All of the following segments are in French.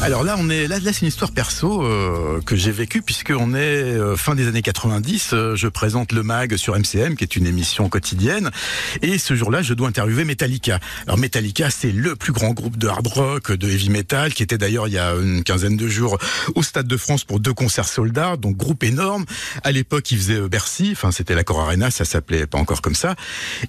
Alors là, on est là, c'est une histoire perso euh, que j'ai vécue puisque on est euh, fin des années 90. euh, je présente le Mag sur MCM, qui est une émission quotidienne, et ce jour-là, je dois interviewer Metallica. Alors Metallica, c'est le plus grand groupe de hard rock, de heavy metal, qui était d'ailleurs il y a une quinzaine de jours au Stade de France pour deux concerts soldats, donc groupe énorme. À l'époque, ils faisaient Bercy, enfin c'était l'Accor Arena, ça s'appelait pas encore comme ça.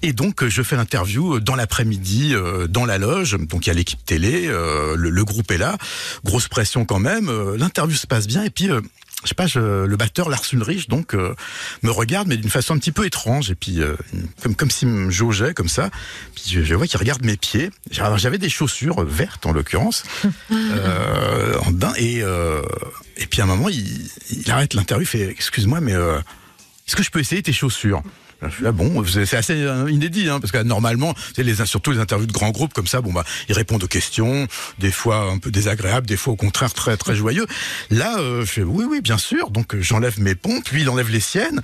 Et donc, je fais l'interview dans l'après-midi, dans la loge. Donc, il y a l'équipe télé, le, le groupe est là. Grosse pression quand même. euh, L'interview se passe bien. Et puis, euh, je sais pas, je- le batteur Lars Ulrich, donc, euh, me regarde, mais d'une façon un petit peu étrange. Et puis, euh, comme, comme s'il me jaugeait, comme ça. Puis, je, je vois qu'il regarde mes pieds. J'avais des chaussures vertes, en l'occurrence, euh, en daim. Et, et puis, à un moment, il, il arrête l'interview, il fait, excuse-moi, mais est-ce que je peux essayer tes chaussures? Je suis là, bon, c'est assez euh, inédit, hein, parce que normalement, c'est les, surtout les interviews de grands groupes comme ça, bon bah, ils répondent aux questions, des fois un peu désagréables, des fois au contraire très très joyeux. Là, euh, je fais oui, oui, bien sûr. Donc euh, j'enlève mes pompes, lui il enlève les siennes.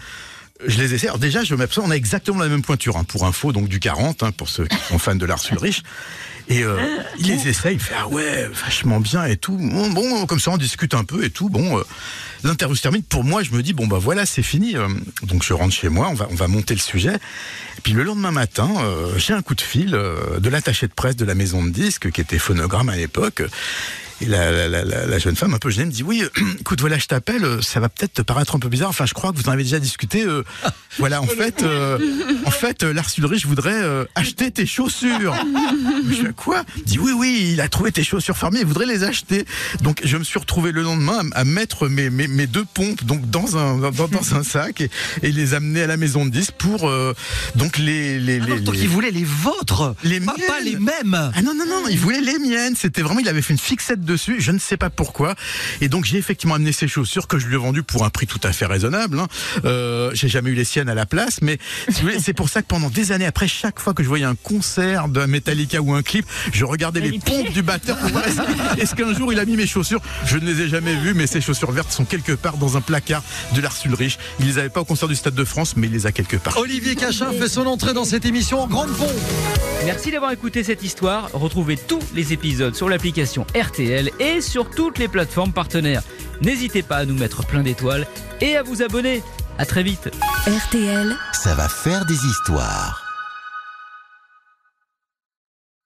Je les essaie. Alors déjà, je m'aperçois, on a exactement la même pointure, hein, pour info, donc du 40, hein, pour ceux qui sont fans de Lars Ulrich. Et euh, il les essaye, il fait ah ouais, vachement bien et tout. Bon, bon, comme ça on discute un peu et tout. Bon, euh, l'interview se termine. Pour moi, je me dis bon bah voilà, c'est fini. Euh, Donc je rentre chez moi, on va on va monter le sujet. Et puis le lendemain matin, euh, j'ai un coup de fil euh, de l'attaché de presse de la maison de disques qui était phonogramme à l'époque. Et la, la, la, jeune femme, un peu gênée, me dit Oui, euh, écoute, voilà, je t'appelle, euh, ça va peut-être te paraître un peu bizarre. Enfin, je crois que vous en avez déjà discuté. euh, voilà, en fait, euh, en fait, voudrait euh, acheter tes chaussures. je fais quoi? Il dit Oui, oui, il a trouvé tes chaussures fermées, il voudrait les acheter. Donc, je me suis retrouvé le lendemain à, à mettre mes, mes, mes deux pompes donc dans un, dans, dans un sac et, et les amener à la maison de disques pour donc les. les, les, Alors, donc les- il voulait les vôtres, Les pas, pas les mêmes. ah non, non, non, il voulait les miennes. C'était vraiment, il avait fait une fixette dessus, je ne sais pas pourquoi. Et donc, j'ai effectivement amené ces chaussures que je lui ai vendues pour un prix tout à fait raisonnable. Hein. Euh, j'ai jamais eu les siennes à la place, mais si vous voulez, c'est pour ça que pendant des années après, chaque fois que je voyais un concert de Metallica ou un clip, je regardais les pompes du batteur pour voir est-ce, qu'un jour il a mis mes chaussures? Je ne les ai jamais vues, mais ces chaussures vertes sont quelque part dans un placard de Lars Ulrich. Il les avait pas au concert du Stade de France, mais il les a quelque part. Olivier Cachin fait son entrée dans cette émission en grande pompe. Merci d'avoir écouté cette histoire. Retrouvez tous les épisodes sur l'application RTL et sur toutes les plateformes partenaires. N'hésitez pas à nous mettre plein d'étoiles et à vous abonner. À très vite. RTL. Ça va faire des histoires.